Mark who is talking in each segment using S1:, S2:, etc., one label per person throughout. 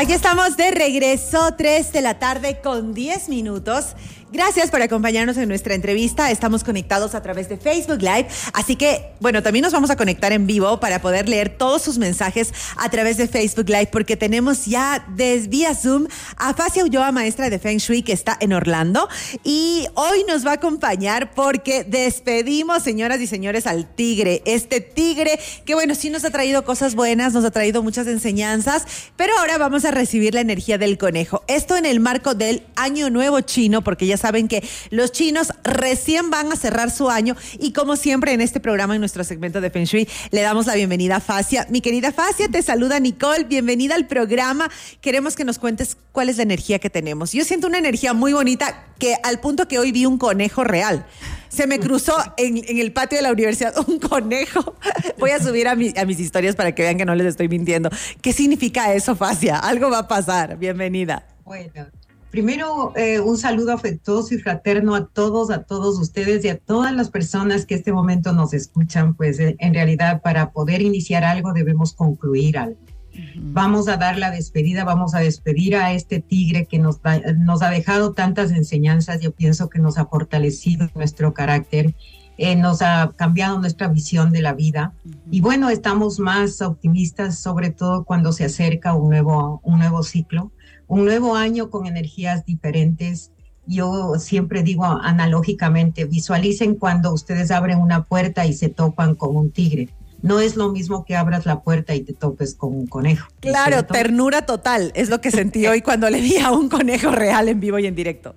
S1: Aquí estamos de regreso, 3 de la tarde con 10 minutos. Gracias por acompañarnos en nuestra entrevista. Estamos conectados a través de Facebook Live. Así que, bueno, también nos vamos a conectar en vivo para poder leer todos sus mensajes a través de Facebook Live, porque tenemos ya desde vía Zoom a Facia Ulloa, maestra de Feng Shui, que está en Orlando. Y hoy nos va a acompañar porque despedimos, señoras y señores, al tigre. Este tigre que, bueno, sí nos ha traído cosas buenas, nos ha traído muchas enseñanzas, pero ahora vamos a recibir la energía del conejo. Esto en el marco del Año Nuevo Chino, porque ya saben que los chinos recién van a cerrar su año y como siempre en este programa, en nuestro segmento de Feng Shui, le damos la bienvenida a Facia. Mi querida Facia, te saluda Nicole, bienvenida al programa. Queremos que nos cuentes cuál es la energía que tenemos. Yo siento una energía muy bonita que al punto que hoy vi un conejo real. Se me cruzó en, el patio de la universidad un conejo. Voy a subir a, a mis historias para que vean que no les estoy mintiendo. ¿Qué significa eso, Facia? Algo va a pasar. Bienvenida.
S2: Bueno, Primero, eh, un saludo afectuoso y fraterno a todos, a todos ustedes y a todas las personas que este momento nos escuchan, pues eh, en realidad para poder iniciar algo debemos concluir algo. Vamos a dar la despedida, vamos a despedir a este tigre que nos, nos ha dejado tantas enseñanzas, yo pienso que nos ha fortalecido nuestro carácter, eh, nos ha cambiado nuestra visión de la vida. Y bueno, estamos más optimistas, sobre todo cuando se acerca un nuevo, un nuevo ciclo un nuevo año con energías diferentes. Yo siempre digo analógicamente, visualicen cuando ustedes abren una puerta y se topan con un tigre. No es lo mismo que abras la puerta y te topes con un conejo.
S1: Claro, ternura total. Es lo que sentí hoy cuando le vi a un conejo real en vivo y en directo.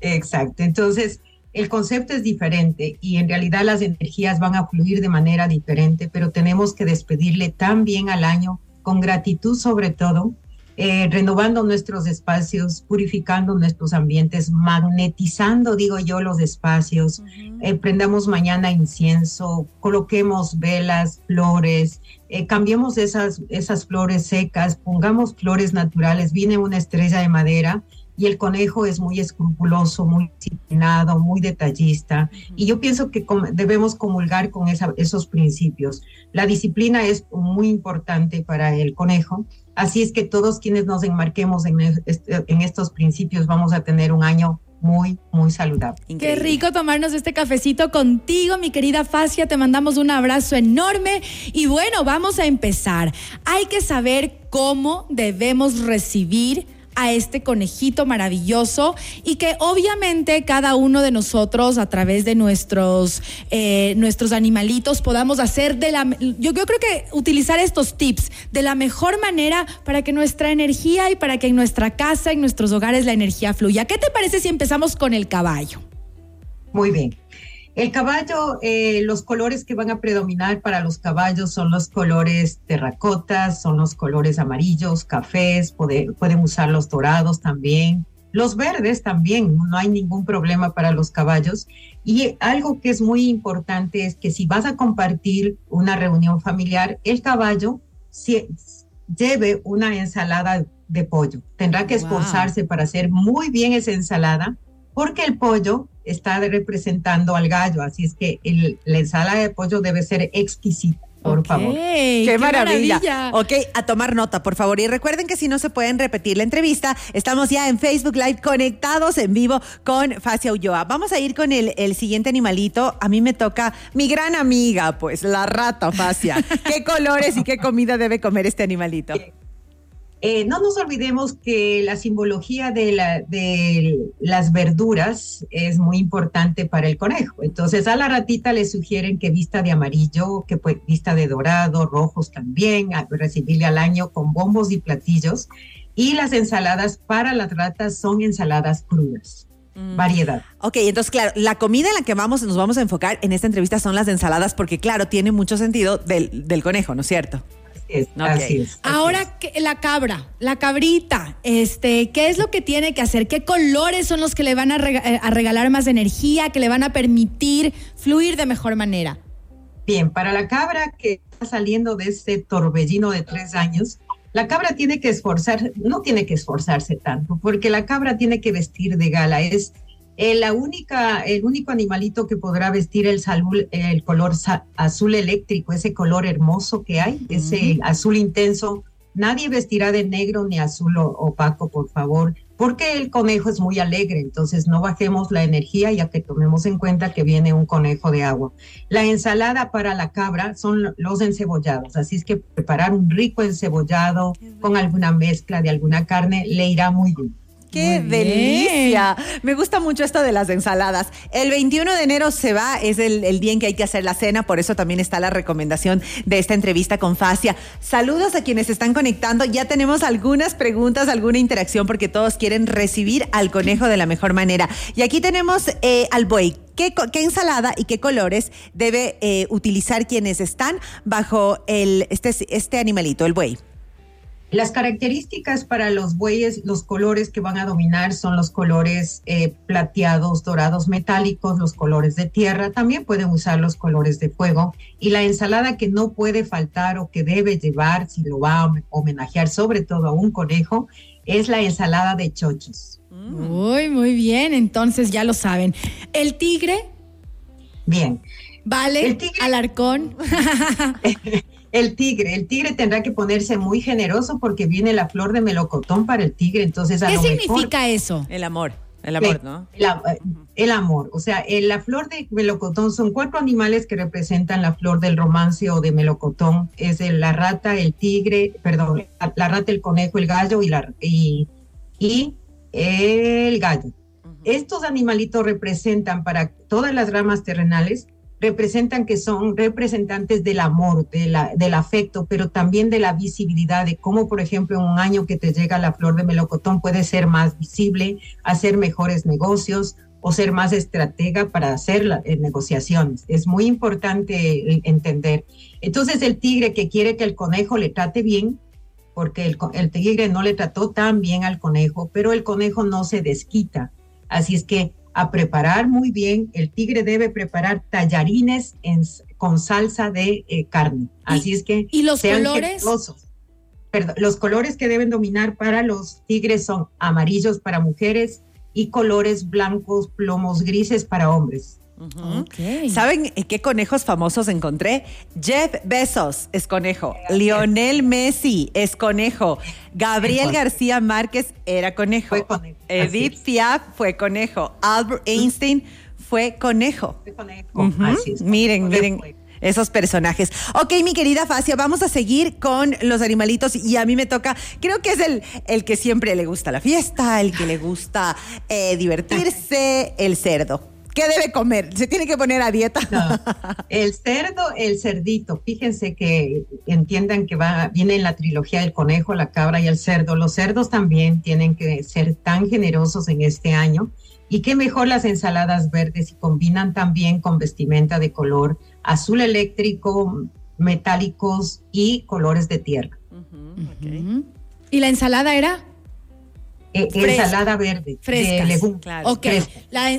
S2: Exacto. Entonces, el concepto es diferente y en realidad las energías van a fluir de manera diferente, pero tenemos que despedirle tan bien al año con gratitud sobre todo, eh, renovando nuestros espacios, purificando nuestros ambientes, magnetizando, digo yo, los espacios. Eh, prendamos mañana incienso, coloquemos velas, flores, eh, cambiemos esas, esas flores secas, pongamos flores naturales. Viene una estrella de madera y el conejo es muy escrupuloso, muy disciplinado, muy detallista. Y yo pienso que debemos comulgar con esos principios. La disciplina es muy importante para el conejo Así es que todos quienes nos enmarquemos en, en estos principios vamos a tener un año muy, muy saludable.
S3: Qué rico tomarnos este cafecito contigo, mi querida Facia. Te mandamos un abrazo enorme. Y bueno, vamos a empezar. Hay que saber cómo debemos recibir a este conejito maravilloso y que obviamente cada uno de nosotros a través de nuestros, eh, nuestros animalitos podamos hacer de la... Yo, yo creo que utilizar estos tips de la mejor manera para que nuestra energía y para que en nuestra casa, en nuestros hogares la energía fluya. ¿Qué te parece si empezamos con el caballo?
S2: Muy bien. El caballo, eh, los colores que van a predominar para los caballos son los colores terracotas, son los colores amarillos, cafés, pueden usar los dorados también, los verdes también, no hay ningún problema para los caballos. Y algo que es muy importante es que si vas a compartir una reunión familiar, el caballo lleve una ensalada de pollo. Tendrá que esforzarse para hacer muy bien esa ensalada porque el pollo está representando al gallo, así es que el, la ensalada de pollo debe ser exquisita. Por favor.
S1: Qué, maravilla. Ok, a tomar nota, por favor. Y recuerden que si no se pueden repetir la entrevista, estamos ya en Facebook Live conectados en vivo con Facia Ulloa. Vamos a ir con el, el siguiente animalito. A mí me toca mi gran amiga, pues, la rata Facia. ¿Qué colores y qué comida debe comer este animalito?
S2: Eh, no nos olvidemos que la simbología de, la, de, las verduras es muy importante para el conejo. Entonces a la ratita le sugieren que vista de amarillo, que pues, vista de dorado, rojos también, a recibirle al año con bombos y platillos. Y las ensaladas para las ratas son ensaladas crudas. Mm. Variedad.
S1: Ok, entonces, claro, la comida en la que vamos, nos vamos a enfocar en esta entrevista son las ensaladas, porque, claro, tiene mucho sentido del, del conejo, ¿no es cierto?
S3: Ahora la cabra, la cabrita, este, ¿qué es lo que tiene que hacer? ¿Qué colores son los que le van a, eh, regalar más energía, que le van a permitir fluir de mejor manera?
S2: Bien, para la cabra que está saliendo de este torbellino de tres años, la cabra tiene que esforzarse, no tiene que esforzarse tanto, porque la cabra tiene que vestir de gala, es eh, la única, el único animalito que podrá vestir el, el color azul eléctrico, ese color hermoso que hay, ese azul intenso, Nadie vestirá de negro ni azul opaco, por favor, porque el conejo es muy alegre, entonces no bajemos la energía ya que tomemos en cuenta que viene un conejo de agua. La ensalada para la cabra son los encebollados, así es que preparar un rico encebollado con alguna mezcla de alguna carne le irá muy bien.
S1: ¡Qué delicia! Me gusta mucho esto de las ensaladas. El 21 de enero se va, es el, día en que hay que hacer la cena, por eso también está la recomendación de esta entrevista con Facia. Saludos a quienes están conectando. Ya tenemos algunas preguntas, alguna interacción, porque todos quieren recibir al conejo de la mejor manera. Y aquí tenemos eh, al buey. ¿Qué, ensalada y qué colores debe eh, utilizar quienes están bajo el, este, este animalito, el buey?
S2: Las características para los bueyes, los colores que van a dominar son los colores eh, plateados, dorados, metálicos, los colores de tierra, también pueden usar los colores de fuego y la ensalada que no puede faltar o que debe llevar si lo va a homenajear sobre todo a un conejo es la ensalada de chochos.
S3: Muy, muy bien, entonces ya lo saben. ¿El tigre?
S2: Bien.
S3: Vale, el tigre, alarcón.
S2: El tigre, el tigre tendrá que ponerse muy generoso porque viene la flor de melocotón para el tigre, entonces
S3: ¿Qué significa eso?
S1: El amor. El amor, ¿no?
S2: El, amor. O sea, la flor de melocotón son cuatro animales que representan la flor del romance o de melocotón. Es la rata, el tigre, perdón, la, rata, el conejo, el gallo y, la, y, y el gallo. Estos animalitos representan para todas las ramas terrenales representan que son representantes del amor, de la, del afecto, pero también de la visibilidad, de cómo, por ejemplo, en un año que te llega la flor de melocotón puede ser más visible, hacer mejores negocios o ser más estratega para hacer eh, negociaciones. Es muy importante entender. Entonces, el tigre que quiere que el conejo le trate bien, porque el, el tigre no le trató tan bien al conejo, pero el conejo no se desquita. Así es que a preparar muy bien. El tigre debe preparar tallarines con salsa de eh, carne. Así es que
S3: ¿Y los colores?
S2: los colores que deben dominar para los tigres son amarillos para mujeres y colores blancos, plomos grises para hombres.
S1: ¿Saben qué conejos famosos encontré? Jeff Bezos es conejo, Lionel Messi es conejo, Gabriel García Márquez era conejo, Edith Piaf fue conejo, Albert Einstein fue conejo. Miren, miren esos personajes. Ok, mi querida Facia, vamos a seguir con los animalitos y a mí me toca, creo que es el, el que siempre le gusta la fiesta, el que le gusta eh, divertirse, el cerdo. ¿Qué debe comer? ¿Se tiene que poner a dieta?
S2: El cerdo, el cerdito. Fíjense que entiendan que va, viene en la trilogía del conejo, la cabra y el cerdo. Los cerdos también tienen que ser tan generosos en este año. Y qué mejor las ensaladas verdes y combinan también con vestimenta de color azul eléctrico, metálicos y colores de tierra.
S3: ¿Y la ensalada era?
S2: Eh, ensalada verde.
S3: Fresca. Claro. Ok.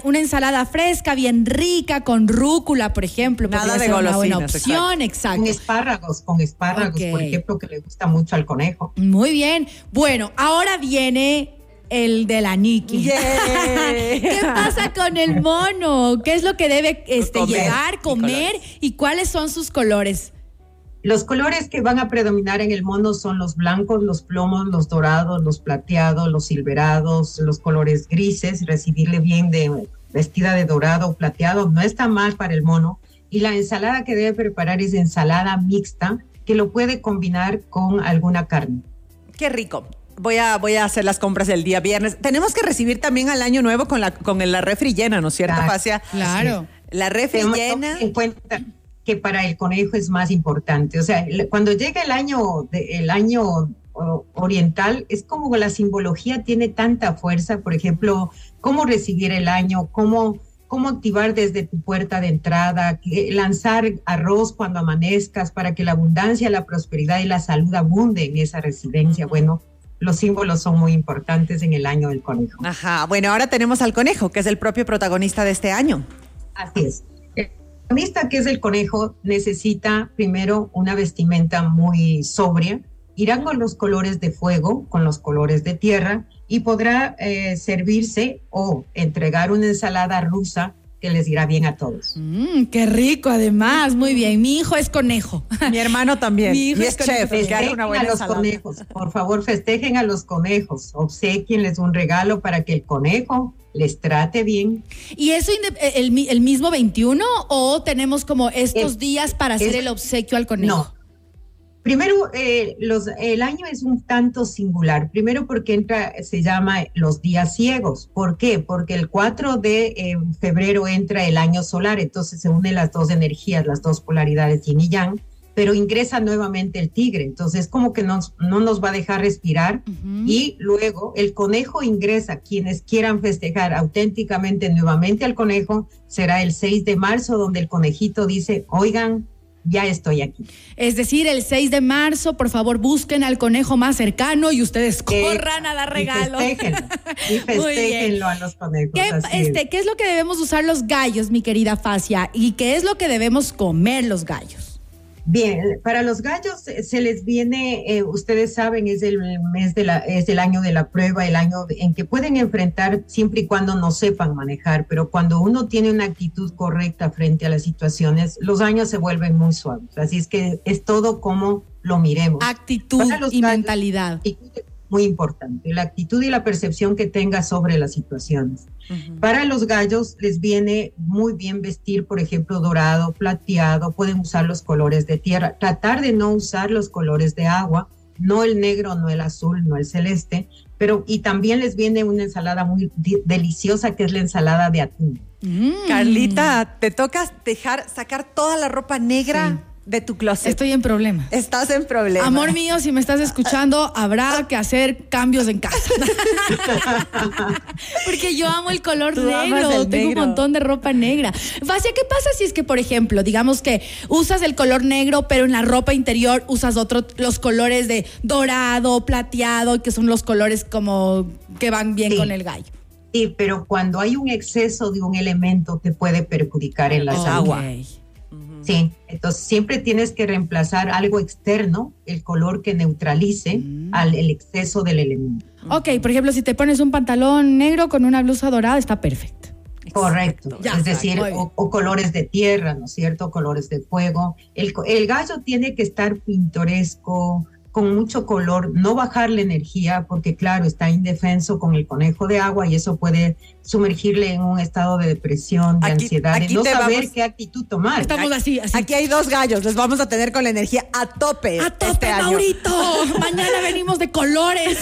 S3: una ensalada fresca, bien rica, con rúcula, por ejemplo.
S1: Nada de golosinas. Una buena
S3: opción, exacto.
S2: Con espárragos, con espárragos, por ejemplo, que le gusta mucho al conejo.
S3: Muy bien. Bueno, ahora viene el de la Nikki. ¿Qué pasa con el mono? ¿Qué es lo que debe este, llegar, comer y cuáles son sus colores?
S2: Los colores que van a predominar en el mono son los blancos, los plomos, los dorados, los plateados, los silverados, los colores grises, recibirle bien de vestida de dorado o plateado, no está mal para el mono. Y la ensalada que debe preparar es ensalada mixta, que lo puede combinar con alguna carne.
S1: Qué rico. Voy a, voy a hacer las compras el día viernes. Tenemos que recibir también al año nuevo con la, con la refri llena, ¿no es cierto, Facia?
S3: Claro.
S1: La refri llena.
S2: En cuenta que para el conejo es más importante. O sea, cuando llega el año, el año oriental, es como la simbología tiene tanta fuerza, por ejemplo, cómo recibir el año, cómo, cómo activar desde tu puerta de entrada, lanzar arroz cuando amanezcas para que la abundancia, la prosperidad y la salud abunden en esa residencia. Bueno, los símbolos son muy importantes en el año del conejo.
S1: Ajá, bueno, ahora tenemos al conejo, que es el propio protagonista de este año.
S2: Así es protagonista, que es el conejo, necesita primero una vestimenta muy sobria, irá con los colores de fuego, con los colores de tierra, y podrá eh, servirse o entregar una ensalada rusa que les irá bien a todos.
S3: Mm, qué rico, además, muy bien. Mi hijo es conejo.
S1: Mi hermano también.
S3: Mi hijo
S1: y
S3: es
S1: es chef. haga una
S2: Festejen
S1: buena
S2: a los
S1: ensalada.
S2: conejos, por favor, festejen a los conejos, obsequienles un regalo para que el conejo les trate bien.
S3: ¿Y eso inde- el, el mismo 21 o tenemos como estos
S2: Es-
S3: días para hacer
S2: es-
S3: el obsequio al conejo?
S2: No. Primero, eh, los, el año es un tanto singular. Primero porque entra, se llama los días ciegos. ¿Por qué? Porque el 4 de eh, febrero entra el año solar, entonces se unen las dos energías, las dos polaridades yin y yang, pero ingresa nuevamente el tigre. Entonces, como que nos, no nos va a dejar respirar. Y luego el conejo ingresa. Quienes quieran festejar auténticamente nuevamente al conejo, será el 6 de marzo, donde el conejito dice, oigan, ya estoy aquí.
S3: Es decir, el 6 de marzo, por favor, busquen al conejo más cercano y ustedes corran a dar regalo.
S2: Y festéjenlo, y festéjenlo a los conejos.
S3: ¿Qué,
S2: así es.
S3: este, ¿Qué es lo que debemos usar los gallos, mi querida Facia? ¿Y qué es lo que debemos comer los gallos?
S2: Bien, para los gallos se les viene, eh, ustedes saben, es el mes de la, es el año de la prueba, el año en que pueden enfrentar siempre y cuando no sepan manejar, pero cuando uno tiene una actitud correcta frente a las situaciones, los años se vuelven muy suaves. Así es que es todo como lo miremos.
S3: Actitud y
S2: gallos-
S3: mentalidad.
S2: actitud muy importante, la actitud y la percepción que tenga sobre las situaciones. Para los gallos les viene muy bien vestir, por ejemplo, dorado, plateado, pueden usar los colores de tierra, tratar de no usar los colores de agua, no el negro, no el azul, no el celeste, pero y también les viene una ensalada muy deliciosa que es la ensalada de atún.
S3: Mm.
S1: Carlita, te toca dejar sacar toda la ropa negra de tu closet.
S3: Estoy en problemas.
S1: Estás en problema.
S3: Amor mío, si me estás escuchando, habrá que hacer cambios en casa. Porque yo amo el color
S1: Tú
S3: negro,
S1: el
S3: tengo
S1: negro.
S3: un montón de ropa negra. Facia, ¿qué pasa si es que, por ejemplo, digamos que usas el color negro, pero en la ropa interior usas otro, los colores de dorado, plateado, que son los colores como que van bien
S2: Sí.
S3: con el gallo?
S2: Sí, pero cuando hay un exceso de un elemento te puede perjudicar en la
S1: Oh,
S2: salud.
S1: agua.
S2: Sí, entonces siempre tienes que reemplazar algo externo, el color que neutralice
S3: Mm.
S2: al el exceso del elemento.
S3: Ok, por ejemplo, si te pones un pantalón negro con una blusa dorada, está perfecto.
S2: Correcto,
S3: Ya,
S2: es decir, o, o colores de tierra, ¿no es cierto? Colores de fuego. El, co- el gallo tiene que estar pintoresco, con mucho color, no bajar la energía, porque claro, está indefenso con el conejo de agua y eso puede sumergirle en un estado de depresión, de
S1: Aquí-
S2: ansiedad, de
S1: aquí
S2: no
S1: te
S2: saber
S1: vamos-
S2: qué actitud tomar.
S3: Estamos así, así.
S1: Aquí hay dos gallos, les vamos a tener con la energía a tope.
S3: ¡A tope,
S1: este año.
S3: Maurito! Mañana venimos de colores.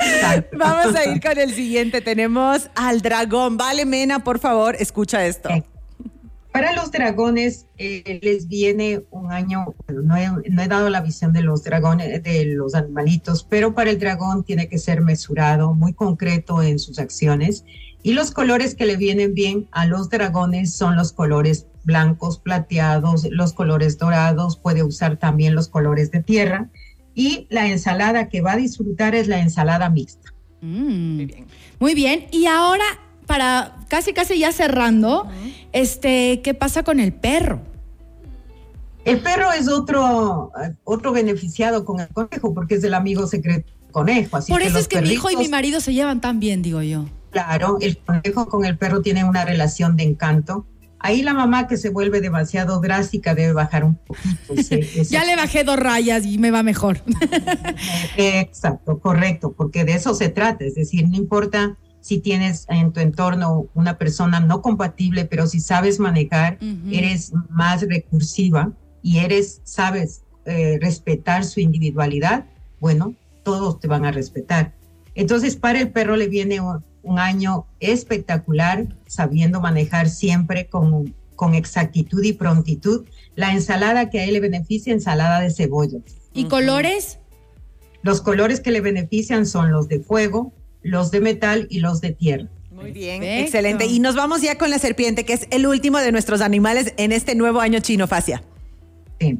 S2: Exacto.
S1: Vamos a ir con el siguiente. Tenemos al dragón. Vale, Mena, por favor, escucha esto.
S2: Para los dragones eh, les viene un año, bueno, no he, no he dado la visión de los dragones, de los animalitos, pero para el dragón tiene que ser mesurado, muy concreto en sus acciones. Y los colores que le vienen bien a los dragones son los colores blancos, plateados, los colores dorados, puede usar también los colores de tierra. Y la ensalada que va a disfrutar es la ensalada mixta.
S3: Mm.
S1: Muy bien.
S3: Muy bien. Y ahora, para casi casi ya cerrando, este, ¿qué pasa con el perro?
S2: El perro es otro, otro beneficiado con el conejo porque es el amigo secreto del conejo. Así
S3: Por eso es que mi hijo y mi marido se llevan tan bien, digo yo.
S2: Claro, el conejo con el perro tiene una relación de encanto. Ahí la mamá que se vuelve demasiado drástica debe bajar un poquito. ese- ese-
S3: Ya le bajé dos rayas y me va mejor.
S2: Exacto, correcto, porque de eso se trata. Es decir, no importa si tienes en tu entorno una persona no compatible, pero si sabes manejar, eres más recursiva y eres, sabes eh, respetar su individualidad, bueno, todos te van a respetar. Entonces, para el perro le viene un, un año espectacular, sabiendo manejar siempre con, con exactitud y prontitud. La ensalada que a él le beneficia, ensalada de cebolla.
S3: ¿Y colores?
S2: Los colores que le benefician son los de fuego, los de metal y los de tierra.
S1: Muy bien,
S3: Perfecto.
S1: excelente. Y nos vamos ya con la serpiente, que es el último de nuestros animales en este nuevo año chino, Facia.
S2: Sí.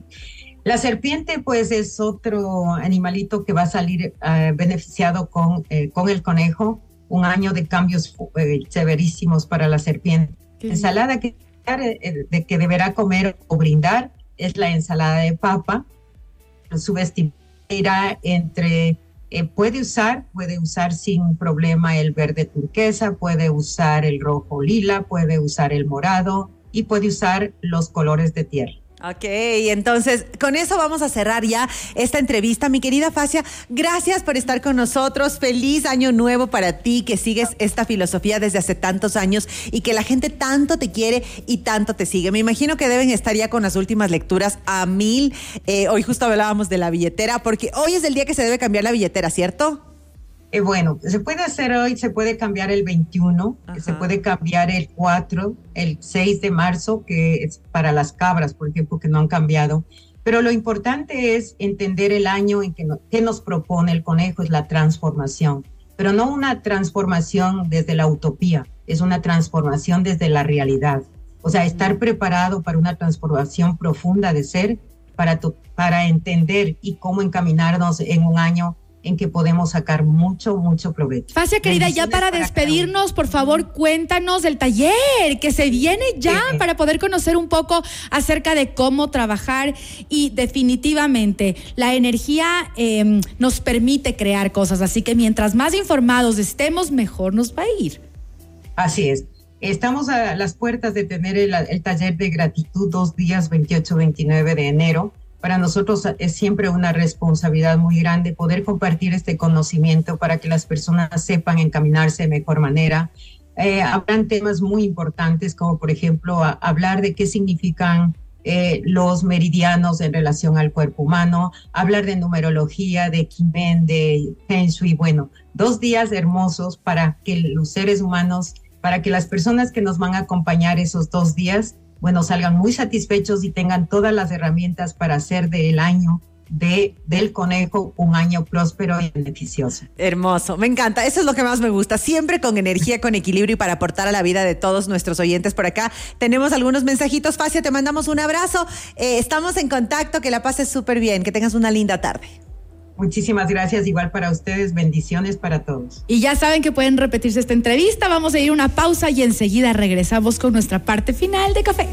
S2: La serpiente, pues, es otro animalito que va a salir eh, beneficiado con, eh, con el conejo. Un año de cambios eh, severísimos para la serpiente.
S3: Qué
S2: ensalada que, eh, de que deberá comer o brindar es la ensalada de papa. Su vestimenta irá entre eh, puede usar, puede usar sin problema el verde turquesa, puede usar el rojo lila, puede usar el morado y puede usar los colores de tierra.
S1: Ok, entonces con eso vamos a cerrar ya esta entrevista. Mi querida Facia, gracias por estar con nosotros. Feliz año nuevo para ti, que sigues esta filosofía desde hace tantos años y que la gente tanto te quiere y tanto te sigue. Me imagino que deben estar ya con las últimas lecturas a mil. Eh, hoy justo hablábamos de la billetera, porque hoy es el día que se debe cambiar la billetera, ¿cierto?
S2: Eh, bueno, se puede hacer hoy, se puede cambiar el 21, se puede cambiar el 4, el 6 de marzo, que es para las cabras, por ejemplo, que no han cambiado. Pero lo importante es entender el año en que, que nos propone el conejo, es la transformación, pero no una transformación desde la utopía, es una transformación desde la realidad. O sea, estar preparado para una transformación profunda de ser, para, para entender y cómo encaminarnos en un año en que podemos sacar mucho, mucho provecho.
S3: Facia, querida, ya para, despedirnos, por favor, cuéntanos del taller que se viene ya para poder conocer un poco acerca de cómo trabajar y definitivamente la energía em, nos permite crear cosas, así que mientras más informados estemos, mejor nos va a ir.
S2: Así es. Estamos a las puertas de tener el, el taller de gratitud dos días, 28-29 de enero para nosotros es siempre una responsabilidad muy grande poder compartir este conocimiento para que las personas sepan encaminarse de mejor manera. Eh, habrán temas muy importantes como por ejemplo hablar de qué significan eh, los meridianos en relación al cuerpo humano, hablar de numerología, de Kimen, de Feng. Bueno, dos días hermosos para que los seres humanos, para que las personas que nos van a acompañar esos dos días bueno, salgan muy satisfechos y tengan todas las herramientas para hacer del año de, del conejo un año próspero y beneficioso.
S1: Hermoso, me encanta, eso es lo que más me gusta, siempre con energía, con equilibrio y para aportar a la vida de todos nuestros oyentes por acá. Tenemos algunos mensajitos, Facia, te mandamos un abrazo, eh, estamos en contacto, que la pases súper bien, que tengas una linda tarde.
S2: Muchísimas gracias, igual para ustedes, bendiciones para todos.
S3: Y ya saben que pueden repetirse esta entrevista, vamos a ir a una pausa y enseguida regresamos con nuestra parte final de café.